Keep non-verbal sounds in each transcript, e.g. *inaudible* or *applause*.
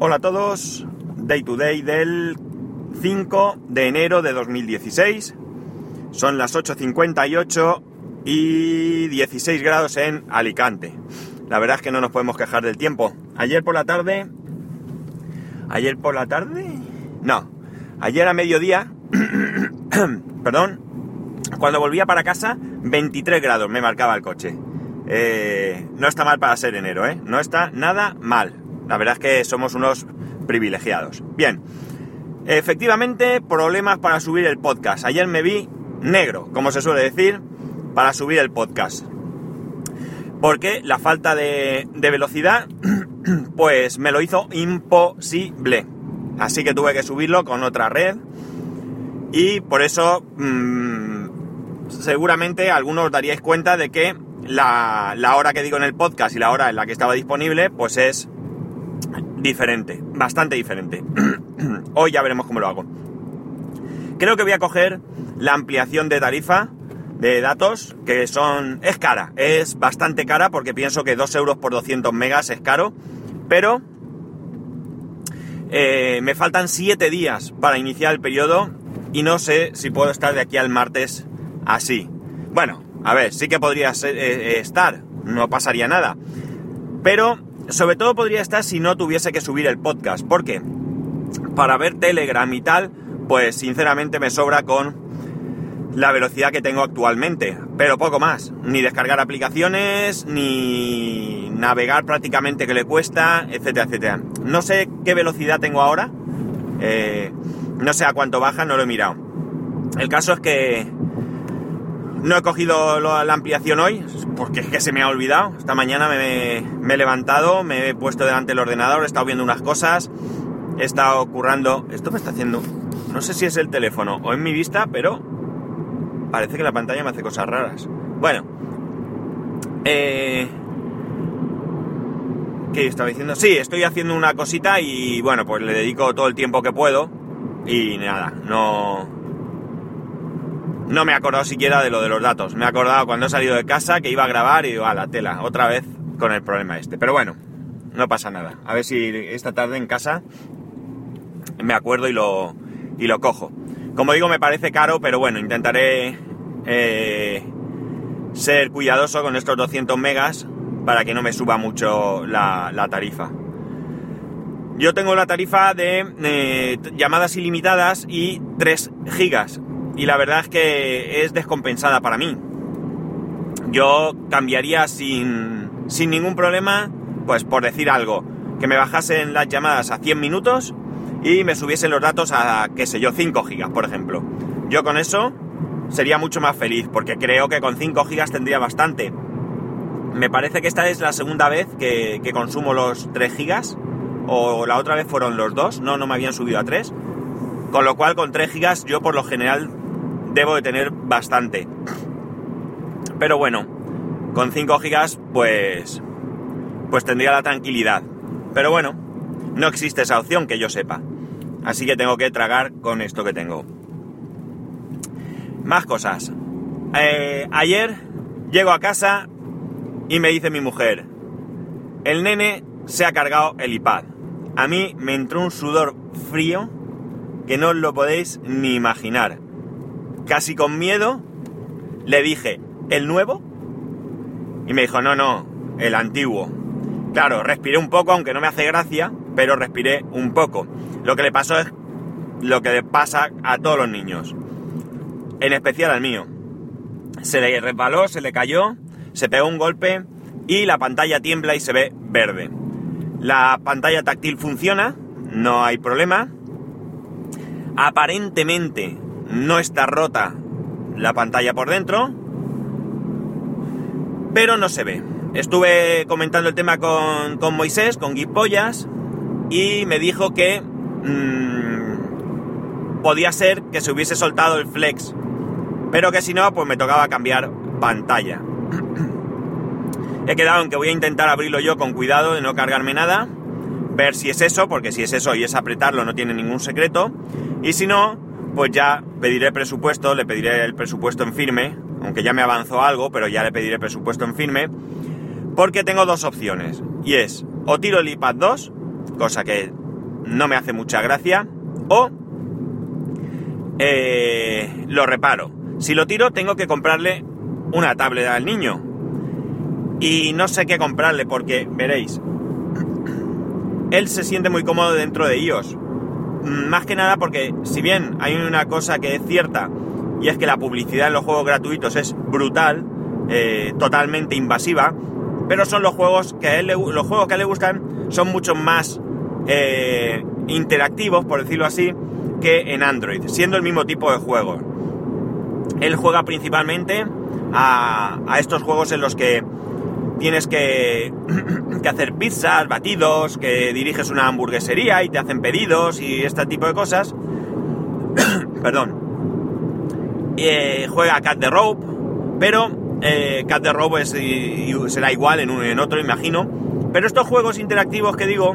Hola a todos, Day to Day del 5 de enero de 2016. Son las 8.58 y 16 grados en Alicante. La verdad es que no nos podemos quejar del tiempo. Ayer por la tarde... Ayer por la tarde... No. Ayer a mediodía... *coughs* perdón. Cuando volvía para casa, 23 grados me marcaba el coche. Eh, no está mal para ser enero, ¿eh? No está nada mal. La verdad es que somos unos privilegiados. Bien, efectivamente, problemas para subir el podcast. Ayer me vi negro, como se suele decir, para subir el podcast. Porque la falta de, velocidad, *clears throat* pues me lo hizo imposible. Así que tuve que subirlo con otra red. Y por eso, mmm, seguramente algunos daríais cuenta de que la, la hora que digo en el podcast y la hora en la que estaba disponible, pues es diferente, bastante diferente. *clears throat* Hoy ya veremos cómo lo hago. Creo que voy a coger la ampliación de tarifa de datos, que son... es cara, es bastante cara porque pienso que 2 euros por 200 megas es caro, pero eh, me faltan 7 días para iniciar el periodo y no sé si puedo estar de aquí al martes así. Bueno, a ver, sí que podría eh, eh, estar, no pasaría nada. Pero sobre todo podría estar si no tuviese que subir el podcast. porque Para ver Telegram y tal, pues sinceramente me sobra con la velocidad que tengo actualmente. Pero poco más. Ni descargar aplicaciones, ni navegar prácticamente que le cuesta, etcétera, etcétera. No sé qué velocidad tengo ahora. Eh, no sé a cuánto baja, no lo he mirado. El caso es que no he cogido la ampliación hoy, porque es que se me ha olvidado. Esta mañana me, he levantado, me he puesto delante del ordenador, he estado viendo unas cosas, he estado currando. Esto me está haciendo. No sé si es el teléfono o en mi vista, pero parece que la pantalla me hace cosas raras. Bueno, eh, ¿qué estaba diciendo? Sí, estoy haciendo una cosita y bueno, pues le dedico todo el tiempo que puedo. Y nada, no no me he acordado siquiera de lo de los datos. Me he acordado cuando he salido de casa que iba a grabar y digo, a la tela, otra vez con el problema este. Pero bueno, no pasa nada. A ver si esta tarde en casa me acuerdo y lo, y lo cojo. Como digo, me parece caro, pero bueno, intentaré eh, ser cuidadoso con estos 200 megas para que no me suba mucho la, tarifa. Yo tengo la tarifa de eh, llamadas ilimitadas y 3 gigas y la verdad es que es descompensada para mí. Yo cambiaría sin, sin ningún problema, pues por decir algo, que me bajasen las llamadas a 100 minutos y me subiesen los datos a, qué sé yo, 5 gigas, por ejemplo. Yo con eso sería mucho más feliz, porque creo que con 5 gigas tendría bastante. Me parece que esta es la segunda vez que, consumo los 3 gigas, o la otra vez fueron los 2, no, no me habían subido a 3. Con lo cual con 3 gigas yo por lo general debo de tener bastante. Pero bueno, con 5 gigas pues pues tendría la tranquilidad. Pero bueno, no existe esa opción que yo sepa. Así que tengo que tragar con esto que tengo. Más cosas. Eh, ayer llego a casa y me dice mi mujer, el nene se ha cargado el iPad. A mí me entró un sudor frío que no lo podéis ni imaginar casi con miedo, le dije, ¿el nuevo? Y me dijo, no, no, el antiguo. Claro, respiré un poco, aunque no me hace gracia, pero respiré un poco. Lo que le pasó es lo que le pasa a todos los niños, en especial al mío. Se le resbaló, se le cayó, se pegó un golpe y la pantalla tiembla y se ve verde. La pantalla táctil funciona, no hay problema. Aparentemente no está rota la pantalla por dentro, pero no se ve. Estuve comentando el tema con, con Moisés, con Guipollas, y me dijo que mmm, podía ser que se hubiese soltado el flex, pero que si no, pues me tocaba cambiar pantalla. He quedado en que voy a intentar abrirlo yo con cuidado de no cargarme nada, ver si es eso, porque si es eso y es apretarlo no tiene ningún secreto, y si no, pues ya pediré presupuesto, le pediré el presupuesto en firme, aunque ya me avanzó algo, pero ya le pediré presupuesto en firme, porque tengo dos opciones, y es, o tiro el iPad 2, cosa que no me hace mucha gracia, o eh, lo reparo. Si lo tiro, tengo que comprarle una tablet al niño. Y no sé qué comprarle porque, veréis, él se siente muy cómodo dentro de iOS. Más que nada porque, si bien hay una cosa que es cierta, y es que la publicidad en los juegos gratuitos es brutal, eh, totalmente invasiva, pero son los juegos que a él los juegos que a él le gustan son mucho más eh, interactivos, por decirlo así, que en Android, siendo el mismo tipo de juego. Él juega principalmente a, a estos juegos en los que tienes que, *clears throat* que, hacer pizzas, batidos, que diriges una hamburguesería y te hacen pedidos y este tipo de cosas. *clears throat* Perdón. Eh, juega Cat the Rope, pero eh, Cat the Rope es, será igual en, un, en otro, imagino. Pero estos juegos interactivos que digo,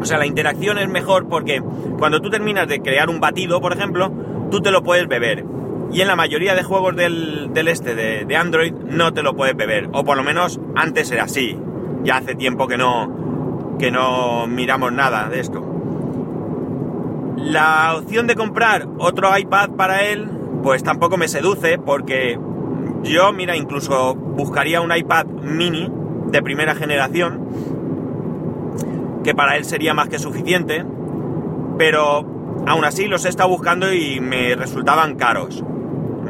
o sea, la interacción es mejor porque cuando tú terminas de crear un batido, por ejemplo, tú te lo puedes beber. Y en la mayoría de juegos del, del este de, de, Android no te lo puedes beber. O por lo menos antes era así. Ya hace tiempo que no, que no miramos nada de esto. La opción de comprar otro iPad para él, pues tampoco me seduce porque yo, mira, incluso buscaría un iPad mini de primera generación, que para él sería más que suficiente, pero aún así los he estado buscando y me resultaban caros.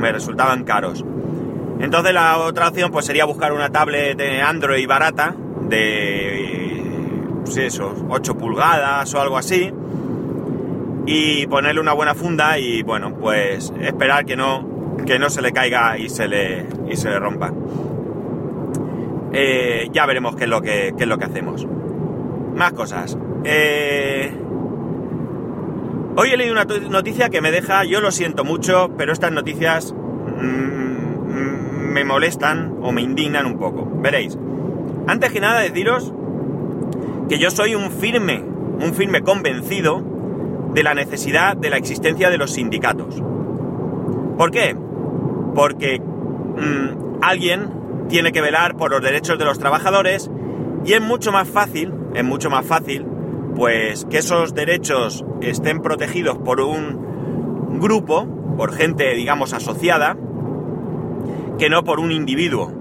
Me resultaban caros. Entonces la otra opción pues sería buscar una tablet de Android barata de pues eso, 8 pulgadas o algo así y ponerle una buena funda y bueno, pues esperar que no, que no se le caiga y se le, y se le rompa. Eh, ya veremos qué es, lo que, qué es lo que hacemos. Más cosas. Eh, hoy he leído una noticia que me deja, yo lo siento mucho, pero estas noticias mm, me molestan o me indignan un poco. Veréis. Antes que nada deciros que yo soy un firme, un firme convencido de la necesidad de la existencia de los sindicatos. ¿Por qué? Porque mmm, alguien tiene que velar por los derechos de los trabajadores y es mucho más fácil, es mucho más fácil, pues que esos derechos estén protegidos por un grupo, por gente, digamos, asociada, que no por un individuo.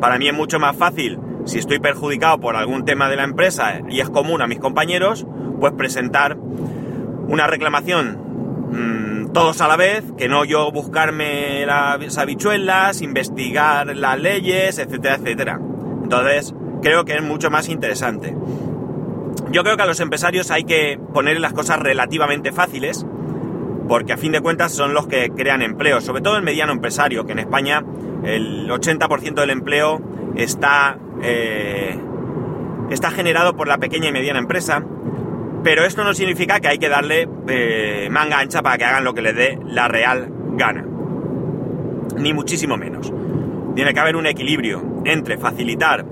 Para mí es mucho más fácil, si estoy perjudicado por algún tema de la empresa y es común a mis compañeros, pues presentar una reclamación mmm, todos a la vez, que no yo buscarme las habichuelas, investigar las leyes, etcétera, etcétera. Entonces, creo que es mucho más interesante. Yo creo que a los empresarios hay que poner las cosas relativamente fáciles, porque a fin de cuentas son los que crean empleo, sobre todo el mediano empresario, que en España el 80% del empleo está, eh, está generado por la pequeña y mediana empresa, pero esto no significa que hay que darle eh, manga ancha para que hagan lo que les dé la real gana. Ni muchísimo menos. Tiene que haber un equilibrio entre facilitar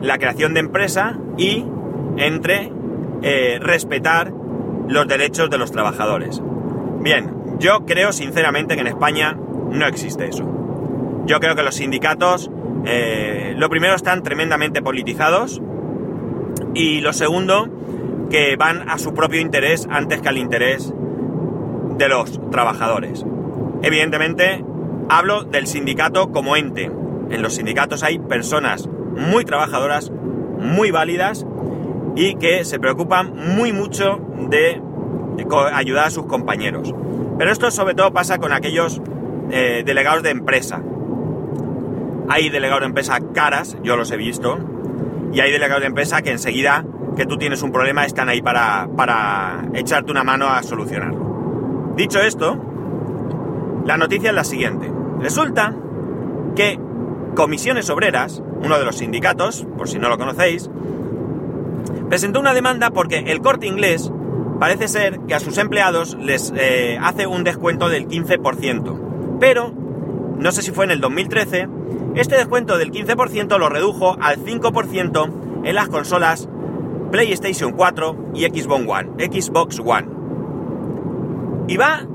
la creación de empresa y entre eh, respetar los derechos de los trabajadores. Bien, yo creo sinceramente que en España no existe eso. Yo creo que los sindicatos, eh, lo primero, están tremendamente politizados y lo segundo, que van a su propio interés antes que al interés de los trabajadores. Evidentemente, hablo del sindicato como ente. En los sindicatos hay personas muy trabajadoras, muy válidas y que se preocupan muy mucho de, ayudar a sus compañeros. Pero esto sobre todo pasa con aquellos eh, delegados de empresa. Hay delegados de empresa caras, yo los he visto, y hay delegados de empresa que enseguida que tú tienes un problema están ahí para, para echarte una mano a solucionarlo. Dicho esto, la noticia es la siguiente. Resulta que Comisiones Obreras, uno de los sindicatos, por si no lo conocéis, presentó una demanda porque el corte inglés parece ser que a sus empleados les eh, hace un descuento del 15%. Pero, no sé si fue en el 2013, este descuento del 15% lo redujo al 5% en las consolas PlayStation 4 y Xbox One. Xbox One. Y va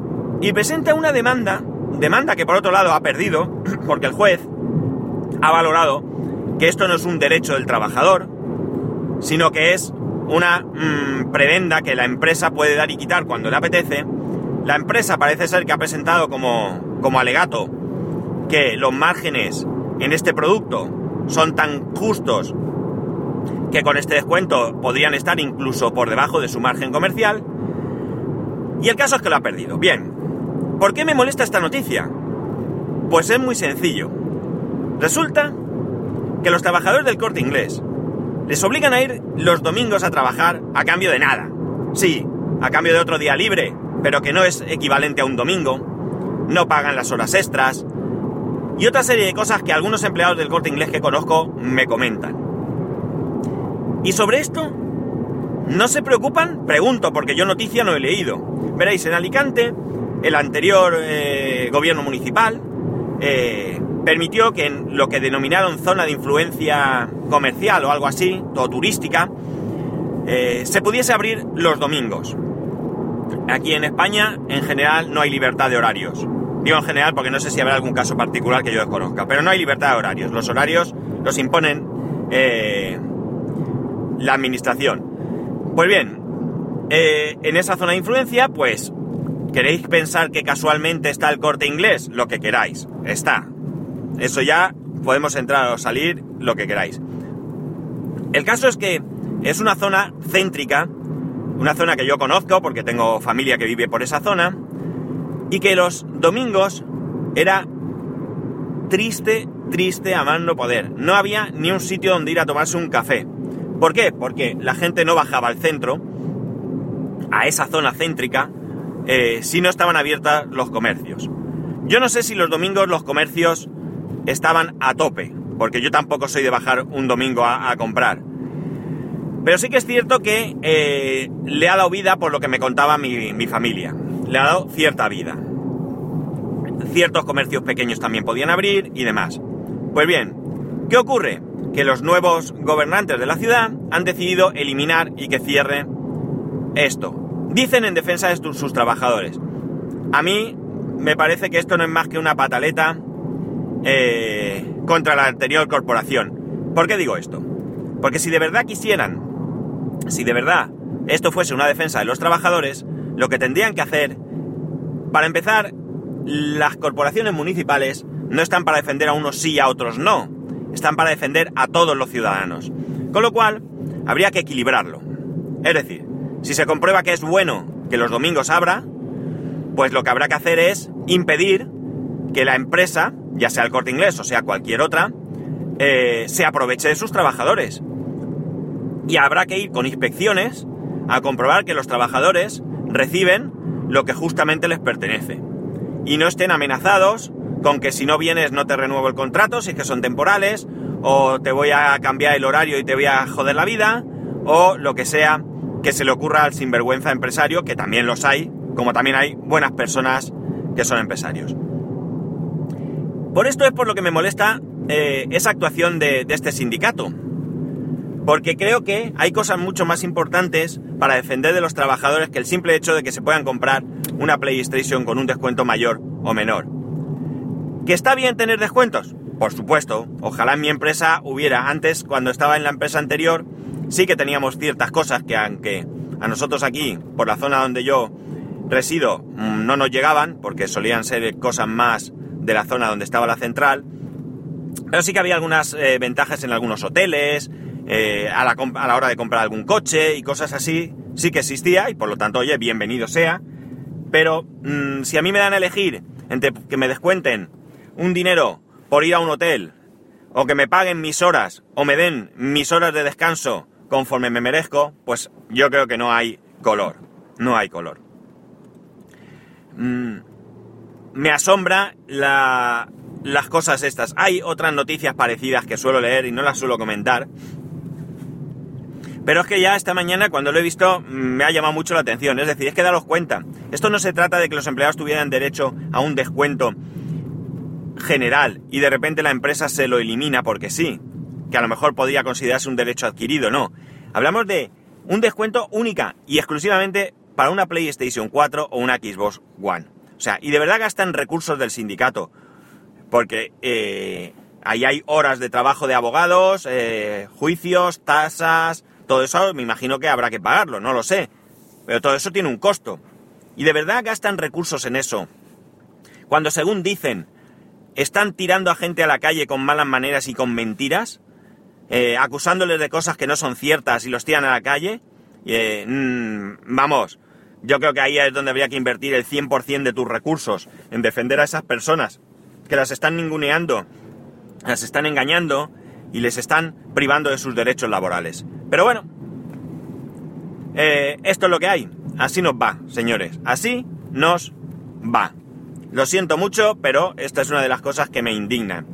y presenta una demanda, demanda que por otro lado ha perdido, *clears throat* porque el juez ha valorado que esto no es un derecho del trabajador, sino que es una mm, prebenda que la empresa puede dar y quitar cuando le apetece. La empresa parece ser que ha presentado como, como alegato que los márgenes en este producto son tan justos que con este descuento podrían estar incluso por debajo de su margen comercial. Y el caso es que lo ha perdido. Bien, ¿por qué me molesta esta noticia? Pues es muy sencillo. Resulta que los trabajadores del corte inglés les obligan a ir los domingos a trabajar a cambio de nada. Sí, a cambio de otro día libre, pero que no es equivalente a un domingo. No pagan las horas extras. Y otra serie de cosas que algunos empleados del corte inglés que conozco me comentan. ¿Y sobre esto? ¿No se preocupan? Pregunto, porque yo noticia no he leído. Veréis, en Alicante, el anterior eh, gobierno municipal eh, permitió que en lo que denominaron zona de influencia comercial o algo así, o turística, eh, se pudiese abrir los domingos. Aquí en España, en general, no hay libertad de horarios. Digo en general porque no sé si habrá algún caso particular que yo desconozca, pero no hay libertad de horarios. Los horarios los imponen eh, la administración. Pues bien, eh, en esa zona de influencia, pues, ¿queréis pensar que casualmente está el corte inglés? Lo que queráis, está. Eso ya podemos entrar o salir, lo que queráis. El caso es que es una zona céntrica, una zona que yo conozco porque tengo familia que vive por esa zona, y que los domingos era triste, triste a más no poder. No había ni un sitio donde ir a tomarse un café. ¿Por qué? Porque la gente no bajaba al centro, a esa zona céntrica, eh, si no estaban abiertas los comercios. Yo no sé si los domingos los comercios estaban a tope, porque yo tampoco soy de bajar un domingo a, comprar. Pero sí que es cierto que eh, le ha dado vida por lo que me contaba mi, mi familia. Le ha dado cierta vida. Ciertos comercios pequeños también podían abrir y demás. Pues bien, ¿qué ocurre? Que los nuevos gobernantes de la ciudad han decidido eliminar y que cierre esto. Dicen en defensa de sus trabajadores. A mí me parece que esto no es más que una pataleta eh, contra la anterior corporación. ¿Por qué digo esto? Porque si de verdad quisieran, si de verdad esto fuese una defensa de los trabajadores, lo que tendrían que hacer, para empezar, las corporaciones municipales no están para defender a unos sí y a otros no, están para defender a todos los ciudadanos. Con lo cual, habría que equilibrarlo. Es decir, si se comprueba que es bueno que los domingos abra, pues lo que habrá que hacer es impedir que la empresa, ya sea el corte inglés o sea cualquier otra, eh, se aproveche de sus trabajadores. Y habrá que ir con inspecciones a comprobar que los trabajadores reciben lo que justamente les pertenece. Y no estén amenazados con que si no vienes no te renuevo el contrato, si es que son temporales, o te voy a cambiar el horario y te voy a joder la vida, o lo que sea que se le ocurra al sinvergüenza empresario, que también los hay, como también hay buenas personas que son empresarios. Por esto es por lo que me molesta eh, esa actuación de, de este sindicato. Porque creo que hay cosas mucho más importantes para defender de los trabajadores que el simple hecho de que se puedan comprar una PlayStation con un descuento mayor o menor. ¿Que está bien tener descuentos? Por supuesto, ojalá en mi empresa hubiera. Antes, cuando estaba en la empresa anterior, sí que teníamos ciertas cosas que aunque a nosotros aquí, por la zona donde yo resido, mm, no nos llegaban, porque solían ser cosas más de la zona donde estaba la central, pero sí que había algunas eh, ventajas en algunos hoteles, eh, a, la, hora de comprar algún coche y cosas así, sí que existía y por lo tanto, oye, bienvenido sea, pero mm, si a mí me dan a elegir entre que me descuenten un dinero por ir a un hotel, o que me paguen mis horas, o me den mis horas de descanso conforme me merezco, pues yo creo que no hay color. No hay color. Mm, me asombra las cosas estas. Hay otras noticias parecidas que suelo leer y no las suelo comentar. Pero es que ya esta mañana cuando lo he visto me ha llamado mucho la atención. Es decir, es que daros cuenta. Esto no se trata de que los empleados tuvieran derecho a un descuento general y de repente la empresa se lo elimina porque sí que a lo mejor podría considerarse un derecho adquirido, no. Hablamos de un descuento única y exclusivamente para una PlayStation 4 o una Xbox One. O sea, y de verdad gastan recursos del sindicato, porque eh, ahí hay horas de trabajo de abogados, eh, juicios, tasas, todo eso me imagino que habrá que pagarlo, no lo sé. Pero todo eso tiene un costo. Y de verdad gastan recursos en eso. Cuando según dicen, están tirando a gente a la calle con malas maneras y con mentiras, eh, acusándoles de cosas que no son ciertas y los tiran a la calle, eh, mm, vamos, yo creo que ahí es donde habría que invertir el 100% de tus recursos, en defender a esas personas que las están ninguneando, las están engañando y les están privando de sus derechos laborales. Pero bueno, eh, esto es lo que hay. Así nos va, señores. Así nos va. Lo siento mucho, pero esta es una de las cosas que me indignan.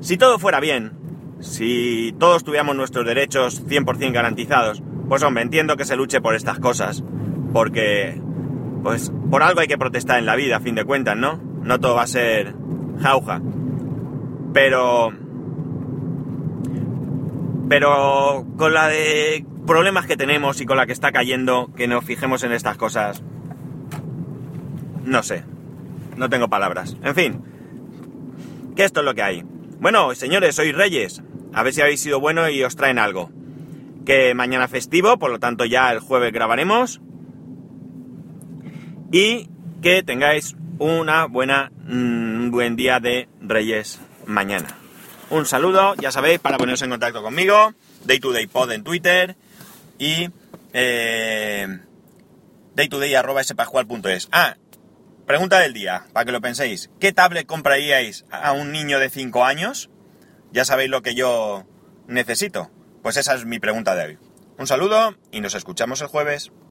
Si todo fuera bien, si todos tuviéramos nuestros derechos 100% garantizados, pues hombre, entiendo que se luche por estas cosas, porque pues por algo hay que protestar en la vida, a fin de cuentas, ¿no? No todo va a ser jauja. Pero pero con la de problemas que tenemos y con la que está cayendo, que nos fijemos en estas cosas, no sé, no tengo palabras. En fin, que esto es lo que hay. Bueno, señores, sois reyes. A ver si habéis sido buenos y os traen algo. Que mañana festivo, por lo tanto ya el jueves grabaremos. Y que tengáis una buena, un buen día de reyes mañana. Un saludo, ya sabéis, para poneros en contacto conmigo, Day to Day Pod en Twitter y eh, daytoday.spascual.es. Ah, pregunta del día, para que lo penséis. ¿Qué tablet compraríais a un niño de 5 años? Ya sabéis lo que yo necesito. Pues esa es mi pregunta de hoy. Un saludo y nos escuchamos el jueves.